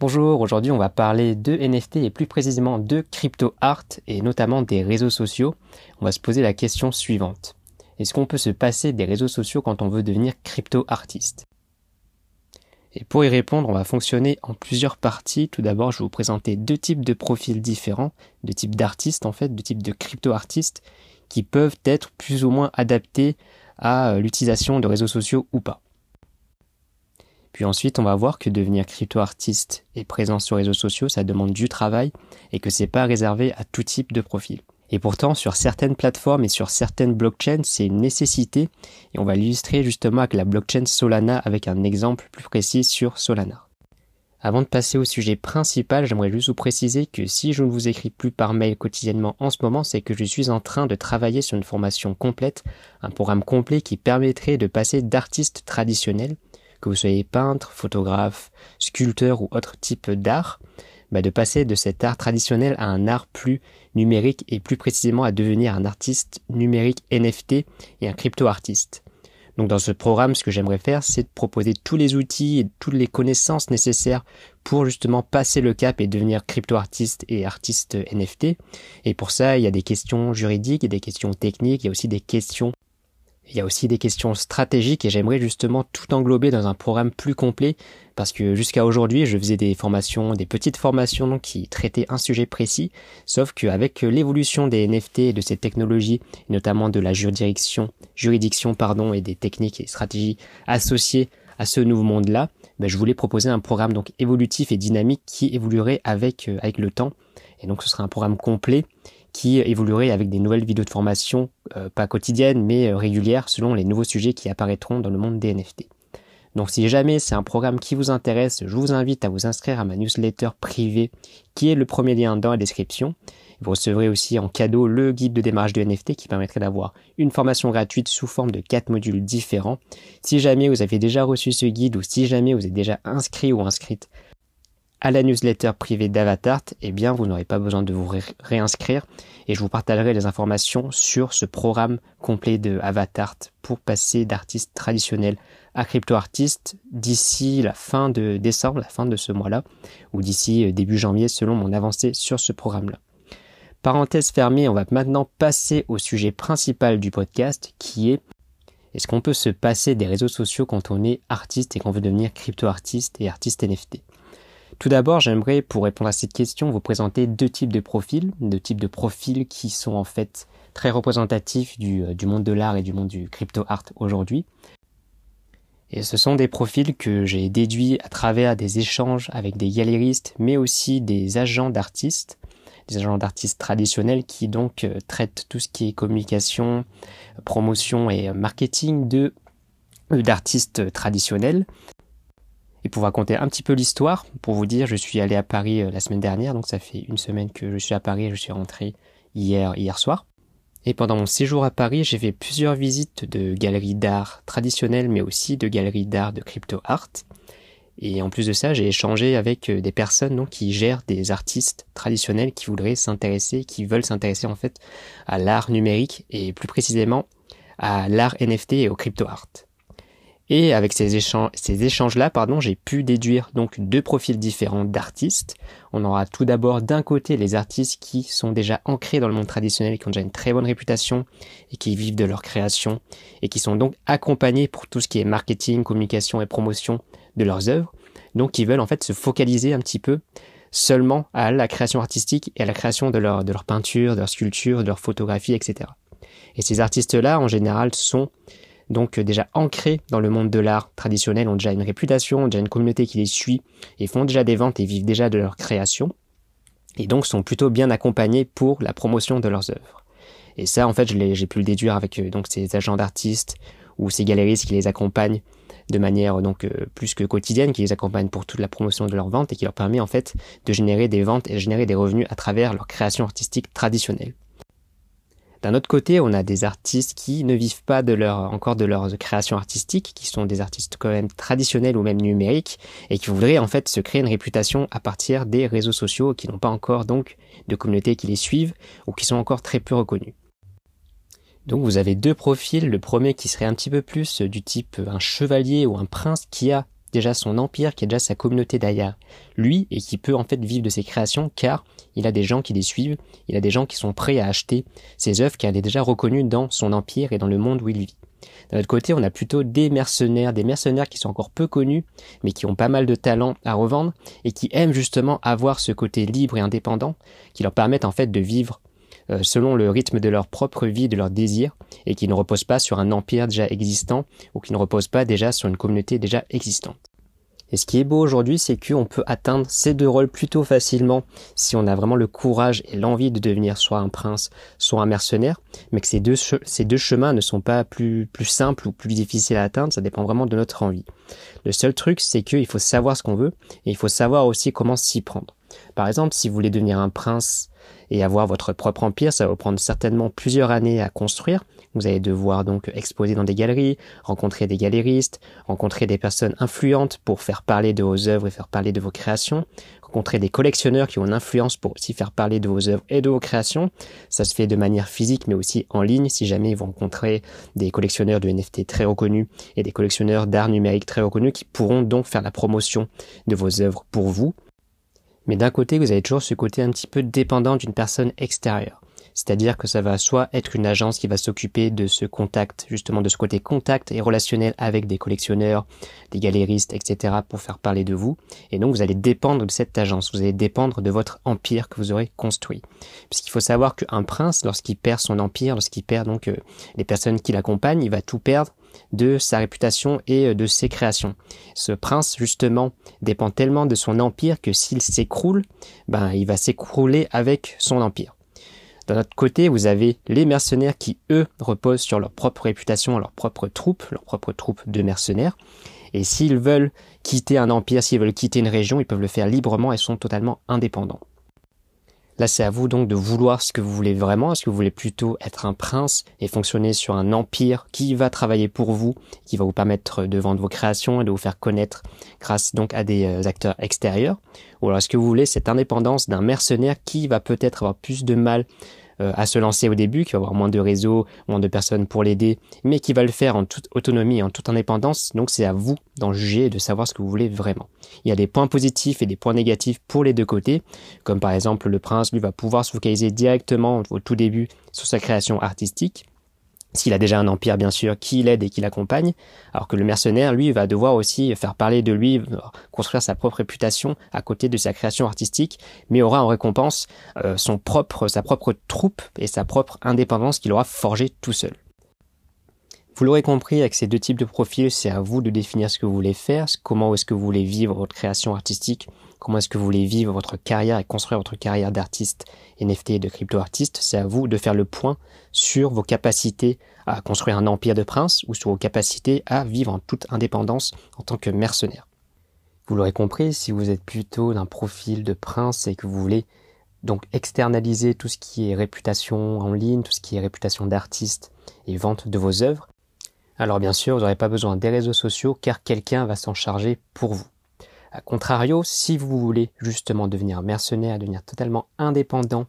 Bonjour, aujourd'hui on va parler de NFT et plus précisément de crypto art et notamment des réseaux sociaux. On va se poser la question suivante. Est-ce qu'on peut se passer des réseaux sociaux quand on veut devenir crypto artiste? Et pour y répondre, on va fonctionner en plusieurs parties. Tout d'abord, je vais vous présenter deux types de profils différents, deux types d'artistes en fait, deux types de crypto artistes qui peuvent être plus ou moins adaptés à l'utilisation de réseaux sociaux ou pas. Puis ensuite, on va voir que devenir crypto-artiste et présent sur les réseaux sociaux, ça demande du travail et que c'est pas réservé à tout type de profil. Et pourtant, sur certaines plateformes et sur certaines blockchains, c'est une nécessité. Et on va l'illustrer justement avec la blockchain Solana avec un exemple plus précis sur Solana. Avant de passer au sujet principal, j'aimerais juste vous préciser que si je ne vous écris plus par mail quotidiennement en ce moment, c'est que je suis en train de travailler sur une formation complète, un programme complet qui permettrait de passer d'artiste traditionnel que vous soyez peintre, photographe, sculpteur ou autre type d'art, bah, de passer de cet art traditionnel à un art plus numérique et plus précisément à devenir un artiste numérique NFT et un crypto-artiste. Donc dans ce programme, ce que j'aimerais faire, c'est de proposer tous les outils et toutes les connaissances nécessaires pour justement passer le cap et devenir crypto-artiste et artiste NFT. Et pour ça, il y a des questions juridiques, il des questions techniques, il y a aussi des questions il y a aussi des questions stratégiques et j'aimerais justement tout englober dans un programme plus complet parce que jusqu'à aujourd'hui, je faisais des formations, des petites formations qui traitaient un sujet précis, sauf qu'avec l'évolution des NFT et de ces technologies, notamment de la juridiction, juridiction pardon, et des techniques et stratégies associées à ce nouveau monde-là, ben, je voulais proposer un programme donc évolutif et dynamique qui évoluerait avec, euh, avec le temps. Et donc ce sera un programme complet qui évoluerait avec des nouvelles vidéos de formation, euh, pas quotidiennes, mais euh, régulières, selon les nouveaux sujets qui apparaîtront dans le monde des NFT. Donc si jamais c'est un programme qui vous intéresse, je vous invite à vous inscrire à ma newsletter privée, qui est le premier lien dans la description. Vous recevrez aussi en cadeau le guide de démarrage de NFT qui permettrait d'avoir une formation gratuite sous forme de quatre modules différents. Si jamais vous avez déjà reçu ce guide ou si jamais vous êtes déjà inscrit ou inscrite à la newsletter privée d'Avatart, eh bien, vous n'aurez pas besoin de vous réinscrire et je vous partagerai les informations sur ce programme complet de Avatart pour passer d'artiste traditionnel à crypto-artiste d'ici la fin de décembre, la fin de ce mois-là, ou d'ici euh, début janvier selon mon avancée sur ce programme-là. Parenthèse fermée, on va maintenant passer au sujet principal du podcast qui est est-ce qu'on peut se passer des réseaux sociaux quand on est artiste et qu'on veut devenir crypto-artiste et artiste NFT tout d'abord, j'aimerais, pour répondre à cette question, vous présenter deux types de profils, deux types de profils qui sont en fait très représentatifs du, euh, monde de l'art et du monde du crypto art aujourd'hui. Et ce sont des profils que j'ai déduits à travers des échanges avec des galéristes, mais aussi des agents d'artistes, des agents d'artistes traditionnels qui donc euh, traitent tout ce qui est communication, promotion et marketing euh, d'artistes traditionnels et pour raconter un petit peu l'histoire, pour vous dire, je suis allé à Paris euh, la semaine dernière, donc ça fait une semaine que je suis à Paris, je suis rentré hier, hier soir. Et pendant mon séjour à Paris, j'ai fait plusieurs visites de galeries d'art traditionnelles, mais aussi de galeries d'art de crypto art. Et en plus de ça, j'ai échangé avec euh, des personnes donc, qui gèrent des artistes traditionnels qui voudraient s'intéresser, qui veulent s'intéresser en fait à l'art numérique et plus précisément à l'art NFT et au crypto art. Et avec ces échanges, échanges-là, pardon, j'ai pu déduire donc deux profils différents d'artistes. On aura tout d'abord d'un côté les artistes qui sont déjà ancrés dans le monde traditionnel, qui ont déjà une très bonne réputation et qui vivent de leur création et qui sont donc accompagnés pour tout ce qui est marketing, communication et promotion de leurs œuvres. Donc qui veulent en fait se focaliser un petit peu seulement à la création artistique et à la création de de leur peinture, de leur sculpture, de leur photographie, etc. Et ces artistes-là, en général, sont donc euh, déjà ancrés dans le monde de l'art traditionnel, ont déjà une réputation, ont déjà une communauté qui les suit et font déjà des ventes et vivent déjà de leur création, et donc sont plutôt bien accompagnés pour la promotion de leurs œuvres. Et ça, en fait, j'ai pu le déduire avec euh, donc ces agents d'artistes ou ces galéristes qui les accompagnent de manière donc euh, plus que quotidienne, qui les accompagnent pour toute la promotion de leurs ventes et qui leur permet en fait de générer des ventes et de générer des revenus à travers leur création artistique traditionnelle. D'un autre côté, on a des artistes qui ne vivent pas encore de leur création artistique, qui sont des artistes quand même traditionnels ou même numériques, et qui voudraient en fait se créer une réputation à partir des réseaux sociaux, qui n'ont pas encore donc de communauté qui les suivent, ou qui sont encore très peu reconnus. Donc vous avez deux profils, le premier qui serait un petit peu plus du type un chevalier ou un prince qui a déjà son empire, qui a déjà sa communauté derrière lui et qui peut en fait vivre de ses créations car il a des gens qui les suivent, il a des gens qui sont prêts à acheter ses œuvres car il est déjà reconnu dans son empire et dans le monde où il vit. D'un autre côté, on a plutôt des mercenaires, des mercenaires qui sont encore peu connus, mais qui ont pas mal de talent à revendre et qui aiment justement avoir ce côté libre et indépendant, qui leur permettent en fait de vivre selon le rythme de leur propre vie, de leurs désirs, et qui ne reposent pas sur un empire déjà existant ou qui ne reposent pas déjà sur une communauté déjà existante. Et ce qui est beau aujourd'hui, c'est qu'on peut atteindre ces deux rôles plutôt facilement si on a vraiment le courage et l'envie de devenir soit un prince, soit un mercenaire, mais que ces deux, ces deux chemins ne sont pas plus, plus simples ou plus difficiles à atteindre, ça dépend vraiment de notre envie. Le seul truc, c'est qu'il faut savoir ce qu'on veut et il faut savoir aussi comment s'y prendre. Par exemple, si vous voulez devenir un prince et avoir votre propre empire, ça va vous prendre certainement plusieurs années à construire. Vous allez devoir donc exposer dans des galeries, rencontrer des galéristes, rencontrer des personnes influentes pour faire parler de vos œuvres et faire parler de vos créations, rencontrer des collectionneurs qui ont une influence pour aussi faire parler de vos œuvres et de vos créations. Ça se fait de manière physique mais aussi en ligne si jamais vous rencontrez des collectionneurs de NFT très reconnus et des collectionneurs d'art numérique très reconnus qui pourront donc faire la promotion de vos œuvres pour vous. Mais d'un côté, vous avez toujours ce côté un petit peu dépendant d'une personne extérieure. C'est-à-dire que ça va soit être une agence qui va s'occuper de ce contact, justement de ce côté contact et relationnel avec des collectionneurs, des galéristes, etc. pour faire parler de vous. Et donc vous allez dépendre de cette agence, vous allez dépendre de votre empire que vous aurez construit. Puisqu'il faut savoir qu'un prince, lorsqu'il perd son empire, lorsqu'il perd donc euh, les personnes qui l'accompagnent, il va tout perdre de sa réputation et euh, de ses créations. Ce prince, justement, dépend tellement de son empire que s'il s'écroule, ben, il va s'écrouler avec son empire. D'un autre côté, vous avez les mercenaires qui, eux, reposent sur leur propre réputation, leur propre troupe, leur propre troupe de mercenaires. Et s'ils veulent quitter un empire, s'ils veulent quitter une région, ils peuvent le faire librement et sont totalement indépendants. Là, c'est à vous donc de vouloir ce que vous voulez vraiment. Est-ce que vous voulez plutôt être un prince et fonctionner sur un empire qui va travailler pour vous, qui va vous permettre de vendre vos créations et de vous faire connaître grâce donc à des euh, acteurs extérieurs? Ou alors est-ce que vous voulez cette indépendance d'un mercenaire qui va peut-être avoir plus de mal euh, à se lancer au début, qui va avoir moins de réseaux, moins de personnes pour l'aider, mais qui va le faire en toute autonomie en toute indépendance. Donc c'est à vous d'en juger et de savoir ce que vous voulez vraiment. Il y a des points positifs et des points négatifs pour les deux côtés, comme par exemple le prince lui va pouvoir se focaliser directement au tout début sur sa création artistique, s'il a déjà un empire bien sûr qui l'aide et qui l'accompagne, alors que le mercenaire, lui, va devoir aussi faire parler de lui, construire sa propre réputation à côté de sa création artistique, mais aura en récompense euh, sa propre troupe et sa propre indépendance qu'il aura forgé tout seul. Vous l'aurez compris, avec ces deux types de profils, c'est à vous de définir ce que vous voulez faire, comment est-ce que vous voulez vivre votre création artistique, comment est-ce que vous voulez vivre votre carrière et construire votre carrière d'artiste NFT et de crypto-artiste? C'est à vous de faire le point sur vos capacités à construire un empire de prince ou sur vos capacités à vivre en toute indépendance en tant que mercenaire. Vous l'aurez compris, si vous êtes plutôt d'un profil de prince et que vous voulez donc externaliser tout ce qui est réputation en ligne, tout ce qui est réputation d'artiste et vente de vos œuvres, alors bien sûr, vous n'aurez pas besoin des réseaux sociaux car quelqu'un va s'en charger pour vous. A contrario, si vous voulez justement devenir mercenaire, devenir totalement indépendant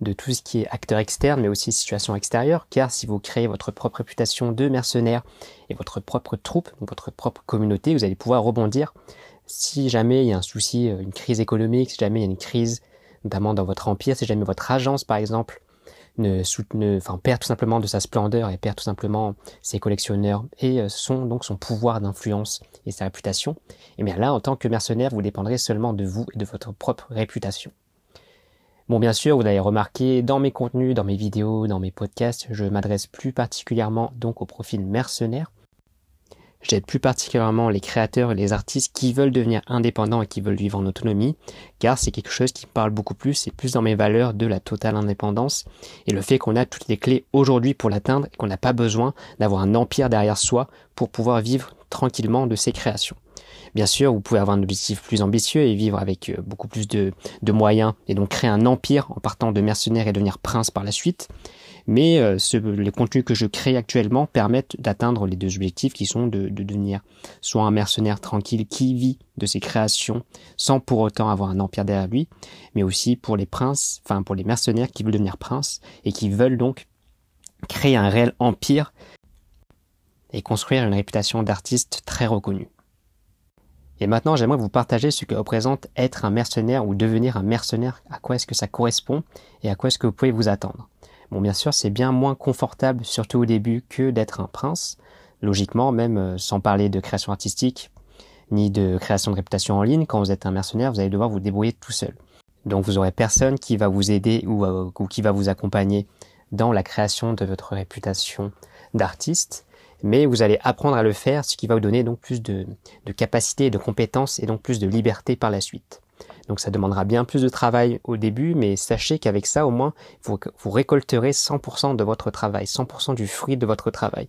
de tout ce qui est acteur externe, mais aussi situation extérieure, car si vous créez votre propre réputation de mercenaire et votre propre troupe, votre propre communauté, vous allez pouvoir rebondir. Si jamais il y a un souci, une crise économique, si jamais il y a une crise, notamment dans votre empire, si jamais votre agence, par exemple, ne, enfin, perd tout simplement de sa splendeur et perd tout simplement ses collectionneurs et euh, son, donc son pouvoir d'influence et sa réputation, et eh bien là, en tant que mercenaire, vous dépendrez seulement de vous et de votre propre réputation. Bon, bien sûr, vous avez remarqué dans mes contenus, dans mes vidéos, dans mes podcasts, je m'adresse plus particulièrement donc au profil mercenaire, J'aide plus particulièrement les créateurs et les artistes qui veulent devenir indépendants et qui veulent vivre en autonomie, car c'est quelque chose qui me parle beaucoup plus, c'est plus dans mes valeurs de la totale indépendance et le fait qu'on a toutes les clés aujourd'hui pour l'atteindre et qu'on n'a pas besoin d'avoir un empire derrière soi pour pouvoir vivre tranquillement de ses créations. Bien sûr, vous pouvez avoir un objectif plus ambitieux et vivre avec euh, beaucoup plus de, de moyens et donc créer un empire en partant de mercenaires et devenir prince par la suite mais euh, les contenus que je crée actuellement permettent d'atteindre les deux objectifs qui sont de, devenir soit un mercenaire tranquille qui vit de ses créations sans pour autant avoir un empire derrière lui, mais aussi pour les princes, enfin pour les mercenaires qui veulent devenir princes et qui veulent donc créer un réel empire et construire une réputation d'artiste très reconnu. Et maintenant, j'aimerais vous partager ce que représente être un mercenaire ou devenir un mercenaire, à quoi est-ce que ça correspond et à quoi est-ce que vous pouvez vous attendre. Bon, bien sûr, c'est bien moins confortable, surtout au début, que d'être un prince. Logiquement, même euh, sans parler de création artistique, ni de création de réputation en ligne, quand vous êtes un mercenaire, vous allez devoir vous débrouiller tout seul. Donc vous aurez personne qui va vous aider ou, euh, qui va vous accompagner dans la création de votre réputation d'artiste mais vous allez apprendre à le faire, ce qui va vous donner donc plus de, de capacité, de compétences et donc plus de liberté par la suite. Donc ça demandera bien plus de travail au début, mais sachez qu'avec ça, au moins, vous, récolterez 100% de votre travail, 100% du fruit de votre travail.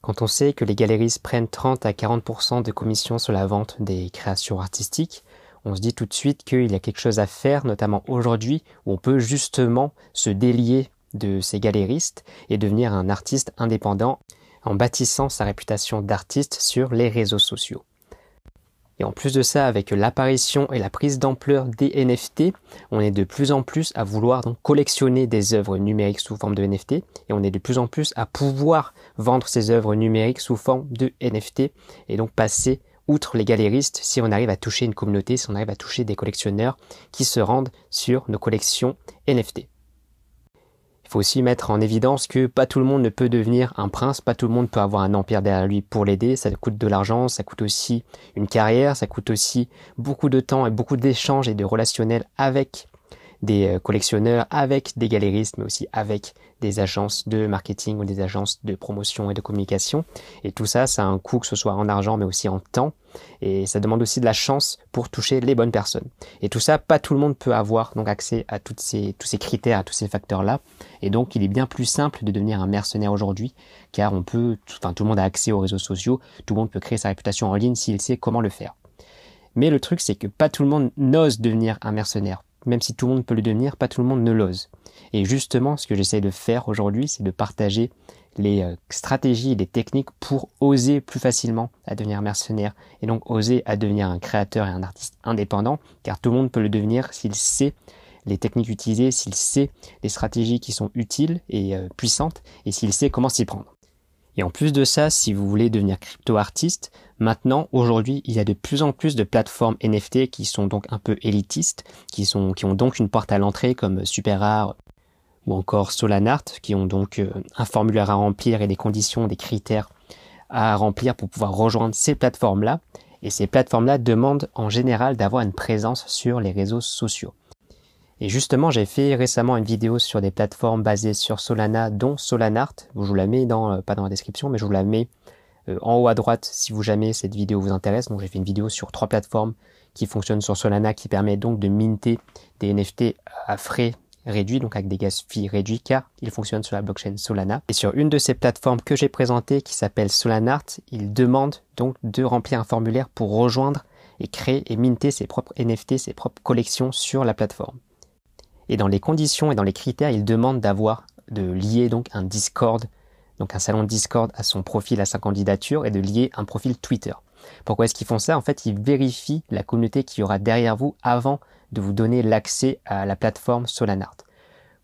Quand on sait que les galeristes prennent 30 à 40% de commission sur la vente des créations artistiques, on se dit tout de suite qu'il y a quelque chose à faire, notamment aujourd'hui, où on peut justement se délier de ces galéristes et devenir un artiste indépendant en bâtissant sa réputation d'artiste sur les réseaux sociaux. Et en plus de ça, avec l'apparition et la prise d'ampleur des NFT, on est de plus en plus à vouloir donc collectionner des œuvres numériques sous forme de NFT et on est de plus en plus à pouvoir vendre ces œuvres numériques sous forme de NFT et donc passer outre les galéristes si on arrive à toucher une communauté, si on arrive à toucher des collectionneurs qui se rendent sur nos collections NFT. Faut aussi mettre en évidence que pas tout le monde ne peut devenir un prince, pas tout le monde peut avoir un empire derrière lui pour l'aider, ça coûte de l'argent, ça coûte aussi une carrière, ça coûte aussi beaucoup de temps et beaucoup d'échanges et de relationnels avec des euh, collectionneurs, avec des galéristes, mais aussi avec des agences de marketing ou des agences de promotion et de communication. Et tout ça, ça a un coût, que ce soit en argent, mais aussi en temps. Et ça demande aussi de la chance pour toucher les bonnes personnes. Et tout ça, pas tout le monde peut avoir donc accès à toutes ces, tous ces critères, à tous ces facteurs-là. Et donc, il est bien plus simple de devenir un mercenaire aujourd'hui, car on peut, enfin, tout le monde a accès aux réseaux sociaux, tout le monde peut créer sa réputation en ligne s'il sait comment le faire. Mais le truc, c'est que pas tout le monde n'ose devenir un mercenaire même si tout le monde peut le devenir, pas tout le monde ne l'ose. Et justement, ce que j'essaie de faire aujourd'hui, c'est de partager les euh, stratégies et les techniques pour oser plus facilement à devenir mercenaire et donc oser à devenir un créateur et un artiste indépendant, car tout le monde peut le devenir s'il sait les techniques utilisées, s'il sait les stratégies qui sont utiles et euh, puissantes, et s'il sait comment s'y prendre. Et en plus de ça, si vous voulez devenir crypto-artiste, maintenant, aujourd'hui, il y a de plus en plus de plateformes NFT qui sont donc un peu élitistes, qui, ont donc une porte à l'entrée comme SuperArt ou encore Solanart, qui ont donc euh, un formulaire à remplir et des conditions, des critères à remplir pour pouvoir rejoindre ces plateformes-là. Et ces plateformes-là demandent en général d'avoir une présence sur les réseaux sociaux. Et justement, j'ai fait récemment une vidéo sur des plateformes basées sur Solana, dont Solanart. Je vous la mets dans, euh, pas dans la description, mais je vous la mets en haut à droite si vous jamais cette vidéo vous intéresse. Donc j'ai fait une vidéo sur trois plateformes qui fonctionnent sur Solana, qui permet donc de minter des NFT à frais réduits, donc avec des gas fees réduits, car ils fonctionnent sur la blockchain Solana. Et sur une de ces plateformes que j'ai présentées, qui s'appelle Solanart, il demande donc de remplir un formulaire pour rejoindre et créer et minter ses propres NFT, ses propres collections sur la plateforme. Et dans les conditions et dans les critères, il demande d'avoir, de lier donc un Discord, donc un salon Discord à son profil, à sa candidature, et de lier un profil Twitter. Pourquoi est-ce qu'ils font ça? En fait, ils vérifient la communauté qui y aura derrière vous avant de vous donner l'accès à la plateforme Solanart.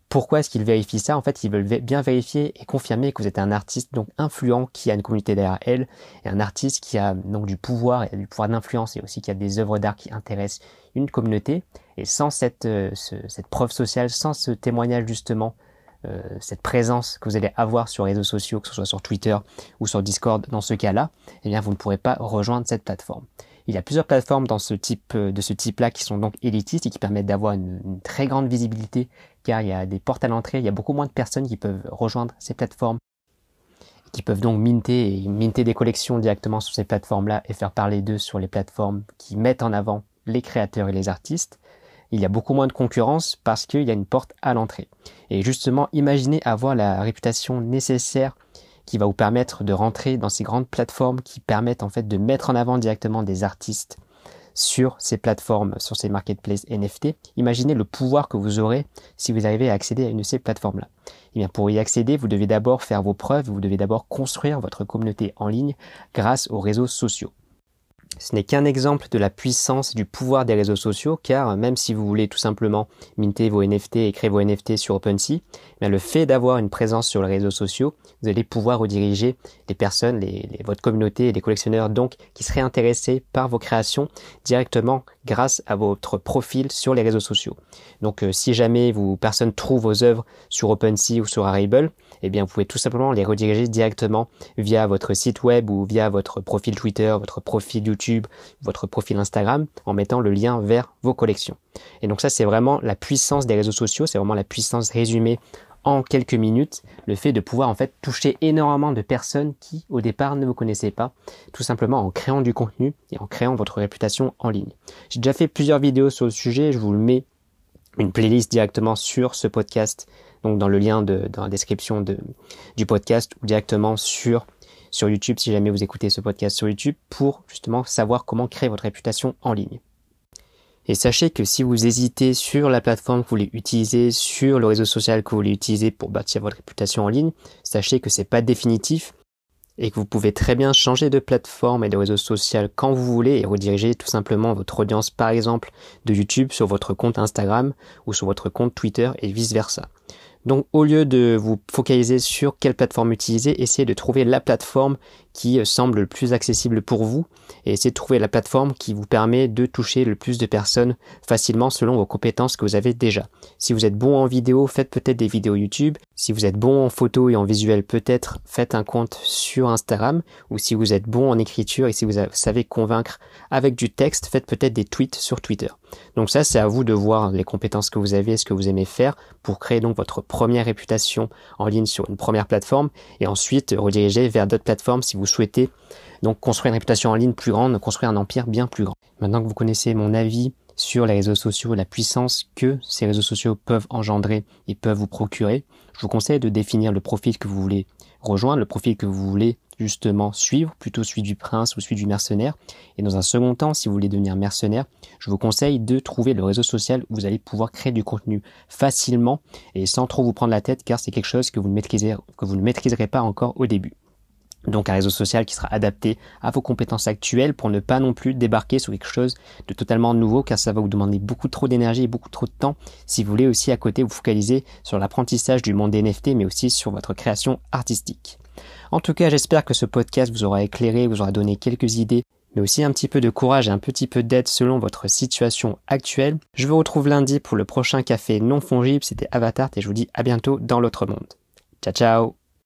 Pourquoi est-ce qu'ils vérifient ça? En fait, ils veulent bien vérifier et confirmer que vous êtes un artiste donc influent qui a une communauté derrière elle, et un artiste qui a donc du pouvoir et du pouvoir d'influence, et aussi qui a des œuvres d'art qui intéressent une communauté. Et sans cette, euh, cette preuve sociale, sans ce témoignage justement, euh, cette présence que vous allez avoir sur les réseaux sociaux, que ce soit sur Twitter ou sur Discord, dans ce cas-là, eh bien vous ne pourrez pas rejoindre cette plateforme. Il y a plusieurs plateformes dans ce type, euh, de ce type-là qui sont donc élitistes et qui permettent d'avoir une, très grande visibilité car il y a des portes à l'entrée, il y a beaucoup moins de personnes qui peuvent rejoindre ces plateformes qui peuvent donc minter minter des collections directement sur ces plateformes-là et faire parler d'eux sur les plateformes qui mettent en avant les créateurs et les artistes il y a beaucoup moins de concurrence parce qu'il y a une porte à l'entrée. Et justement, imaginez avoir la réputation nécessaire qui va vous permettre de rentrer dans ces grandes plateformes qui permettent en fait de mettre en avant directement des artistes sur ces plateformes, sur ces marketplaces NFT. Imaginez le pouvoir que vous aurez si vous arrivez à accéder à une de ces plateformes-là. Et eh bien, pour y accéder, vous devez d'abord faire vos preuves, vous devez d'abord construire votre communauté en ligne grâce aux réseaux sociaux. Ce n'est qu'un exemple de la puissance du pouvoir des réseaux sociaux, car même si vous voulez tout simplement minter vos NFT et créer vos NFT sur OpenSea, mais le fait d'avoir une présence sur les réseaux sociaux, vous allez pouvoir rediriger les personnes, votre communauté et les collectionneurs donc qui seraient intéressés par vos créations directement grâce à votre profil sur les réseaux sociaux. Donc euh, si jamais vous personne trouve vos œuvres sur OpenSea ou sur Arribble, eh bien vous pouvez tout simplement les rediriger directement via votre site web ou via votre profil Twitter, votre profil YouTube, votre profil Instagram en mettant le lien vers vos collections. Et donc ça c'est vraiment la puissance des réseaux sociaux, c'est vraiment la puissance résumée en quelques minutes le fait de pouvoir en fait toucher énormément de personnes qui au départ ne vous connaissaient pas, tout simplement en créant du contenu et en créant votre réputation en ligne. J'ai déjà fait plusieurs vidéos sur le sujet, je vous le mets une playlist directement sur ce podcast, donc dans le lien de, dans la description de, du podcast ou directement sur sur YouTube si jamais vous écoutez ce podcast sur YouTube pour justement savoir comment créer votre réputation en ligne. Et sachez que si vous hésitez sur la plateforme que vous voulez utiliser, sur le réseau social que vous voulez utiliser pour bâtir votre réputation en ligne, sachez que c'est pas définitif et que vous pouvez très bien changer de plateforme et de réseau social quand vous voulez et rediriger tout simplement votre audience par exemple de YouTube sur votre compte Instagram ou sur votre compte Twitter et vice versa. Donc au lieu de vous focaliser sur quelle plateforme utiliser, essayez de trouver la plateforme qui euh, semble le plus accessible pour vous et essayez de trouver la plateforme qui vous permet de toucher le plus de personnes facilement selon vos compétences que vous avez déjà. Si vous êtes bon en vidéo, faites peut-être des vidéos YouTube. Si vous êtes bon en photo et en visuel, peut-être faites un compte sur Instagram. Ou si vous êtes bon en écriture et si vous savez convaincre avec du texte, faites peut-être des tweets sur Twitter. Donc ça, c'est à vous de voir les compétences que vous avez, ce que vous aimez faire pour créer donc votre première réputation en ligne sur une première plateforme et ensuite rediriger vers d'autres plateformes si vous souhaitez donc construire une réputation en ligne plus grande, construire un empire bien plus grand. Maintenant que vous connaissez mon avis sur les réseaux sociaux, la puissance que ces réseaux sociaux peuvent engendrer et peuvent vous procurer, je vous conseille de définir le profil que vous voulez rejoindre, le profil que vous voulez justement suivre, plutôt celui du prince ou celui du mercenaire. Et dans un second temps, si vous voulez devenir mercenaire, je vous conseille de trouver le réseau social où vous allez pouvoir créer du contenu facilement et sans trop vous prendre la tête car c'est quelque chose que vous ne que vous ne maîtriserez pas encore au début. Donc un réseau social qui sera adapté à vos compétences actuelles pour ne pas non plus débarquer sur quelque chose de totalement nouveau car ça va vous demander beaucoup trop d'énergie et beaucoup trop de temps si vous voulez aussi à côté vous focaliser sur l'apprentissage du monde des NFT mais aussi sur votre création artistique. En tout cas j'espère que ce podcast vous aura éclairé, vous aura donné quelques idées mais aussi un petit peu de courage et un petit peu d'aide selon votre situation actuelle. Je vous retrouve lundi pour le prochain café non fongible, c'était Avatar et je vous dis à bientôt dans l'autre monde. Ciao ciao